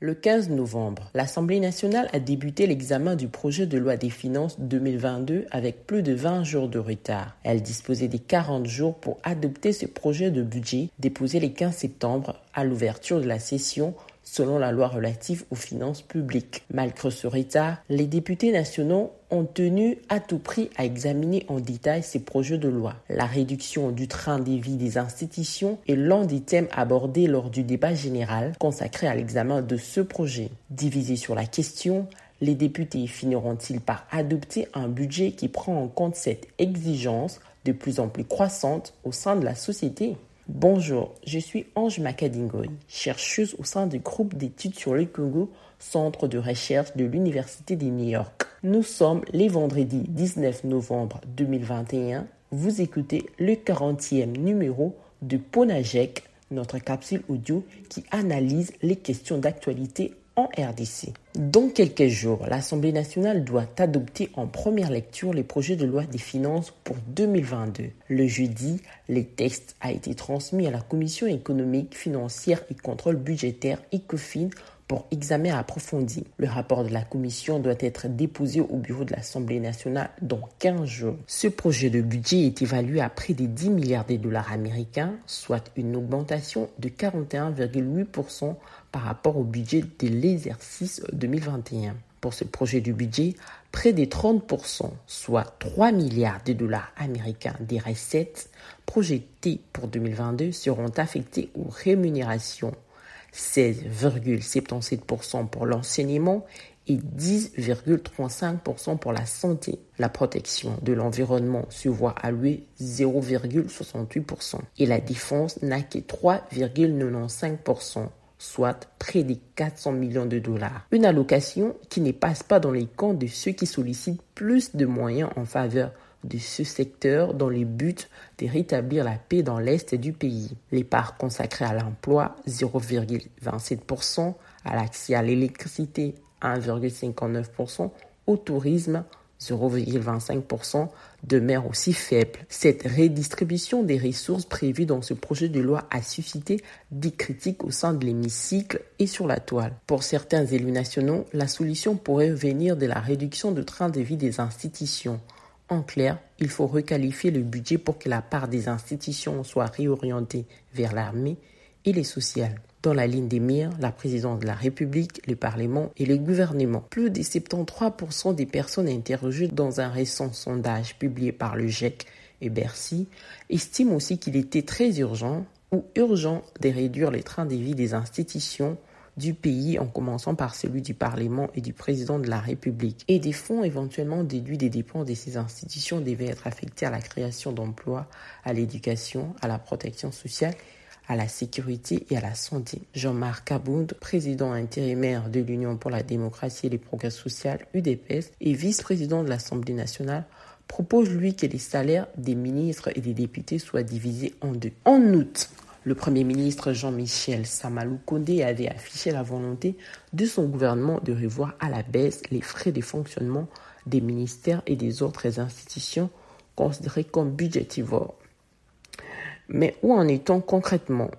Le 15 novembre, l'Assemblée nationale a débuté l'examen du projet de loi des finances 2022 avec plus de 20 jours de retard. Elle disposait des 40 jours pour adopter ce projet de budget déposé le 15 septembre à l'ouverture de la session selon la loi relative aux finances publiques. Malgré ce retard, les députés nationaux ont tenu à tout prix à examiner en détail ces projets de loi. La réduction du train de vie des institutions est l'un des thèmes abordés lors du débat général consacré à l'examen de ce projet. Divisés sur la question, les députés finiront-ils par adopter un budget qui prend en compte cette exigence de plus en plus croissante au sein de la société? Bonjour, je suis Ange Makadingoy, chercheuse au sein du groupe d'études sur le Congo, centre de recherche de l'Université de New York. Nous sommes les vendredis 19 novembre 2021. Vous écoutez le 40e numéro de Ponajek, notre capsule audio qui analyse les questions d'actualité RDC. Dans quelques jours, l'Assemblée nationale doit adopter en première lecture les projets de loi des finances pour 2022. Le jeudi, les textes a été transmis à la Commission économique, financière et contrôle budgétaire ECOFIN pour examen approfondi. Le rapport de la commission doit être déposé au bureau de l'Assemblée nationale dans 15 jours. Ce projet de budget est évalué à près de 10 milliards de dollars américains, soit une augmentation de 41,8% par rapport au budget de l'exercice 2021. Pour ce projet de budget, près de 30%, soit 3 milliards de dollars américains des recettes projetées pour 2022 seront affectés aux rémunérations 16,77% pour l'enseignement et 10,35% pour la santé. La protection de l'environnement se voit allouer 0,68% et la défense n'a que 3,95% soit près de 400 millions de dollars. Une allocation qui ne passe pas dans les comptes de ceux qui sollicitent plus de moyens en faveur de ce secteur dans le but de rétablir la paix dans l'Est du pays. Les parts consacrées à l'emploi, 0,27%, à l'accès à l'électricité, 1,59%, au tourisme, 0,25% demeure aussi faible. Cette redistribution des ressources prévues dans ce projet de loi a suscité des critiques au sein de l'hémicycle et sur la toile. Pour certains élus nationaux, la solution pourrait venir de la réduction de train de vie des institutions. En clair, il faut requalifier le budget pour que la part des institutions soit réorientée vers l'armée et les sociales. Dans la ligne des mires, la présidence de la République, le Parlement et le gouvernement. Plus de 73% des personnes interrogées dans un récent sondage publié par le GIEC et Bercy estiment aussi qu'il était très urgent ou urgent de réduire les trains de vie des institutions du pays en commençant par celui du Parlement et du président de la République. Et des fonds éventuellement déduits des dépenses de ces institutions devaient être affectés à la création d'emplois, à l'éducation, à la protection sociale à la sécurité et à la santé. Jean-Marc Aboud, président intérimaire de l'Union pour la démocratie et les progrès sociaux, UDPS, et vice-président de l'Assemblée nationale, propose lui que les salaires des ministres et des députés soient divisés en deux. En août, le Premier ministre Jean-Michel Samalou Kondé avait affiché la volonté de son gouvernement de revoir à la baisse les frais de fonctionnement des ministères et des autres institutions considérées comme budgétivores. Mais où en est-on concrètement?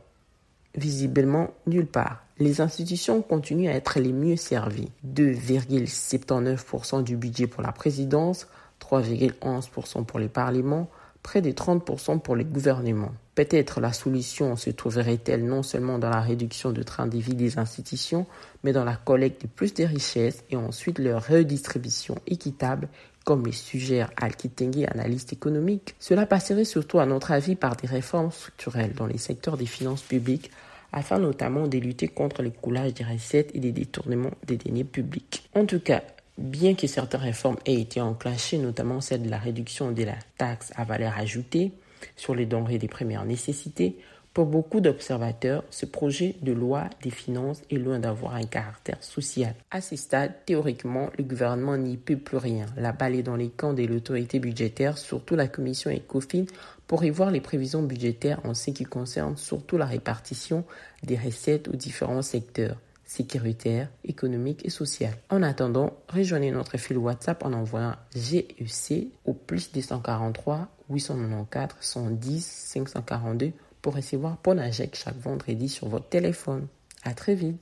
Visiblement nulle part. Les institutions continuent à être les mieux servies. 2,79% du budget pour la présidence, 3,11% pour les parlements, près de 30% pour les gouvernements. Peut-être la solution se trouverait-elle non seulement dans la réduction de train de vie des institutions, mais dans la collecte de plus de richesses et ensuite leur redistribution équitable, comme le suggère Al-Kitenge, analyste économique. Cela passerait surtout, à notre avis, par des réformes structurelles dans les secteurs des finances publiques, afin notamment de lutter contre le coulage des recettes et des détournements des deniers publics. En tout cas, bien que certaines réformes aient été enclenchées, notamment celle de la réduction de la taxe à valeur ajoutée, sur les denrées des premières nécessités, pour beaucoup d'observateurs, ce projet de loi des finances est loin d'avoir un caractère social. À ce stade, théoriquement, le gouvernement n'y peut plus rien. La balle est dans les camps de l'autorité budgétaire, surtout la commission ECOFIN, pour y voir les prévisions budgétaires en ce qui concerne surtout la répartition des recettes aux différents secteurs sécuritaire, économique et social. En attendant, rejoignez notre fil WhatsApp en envoyant GEC au plus 243 894 110 542 pour recevoir Ponajek chaque vendredi sur votre téléphone. À très vite.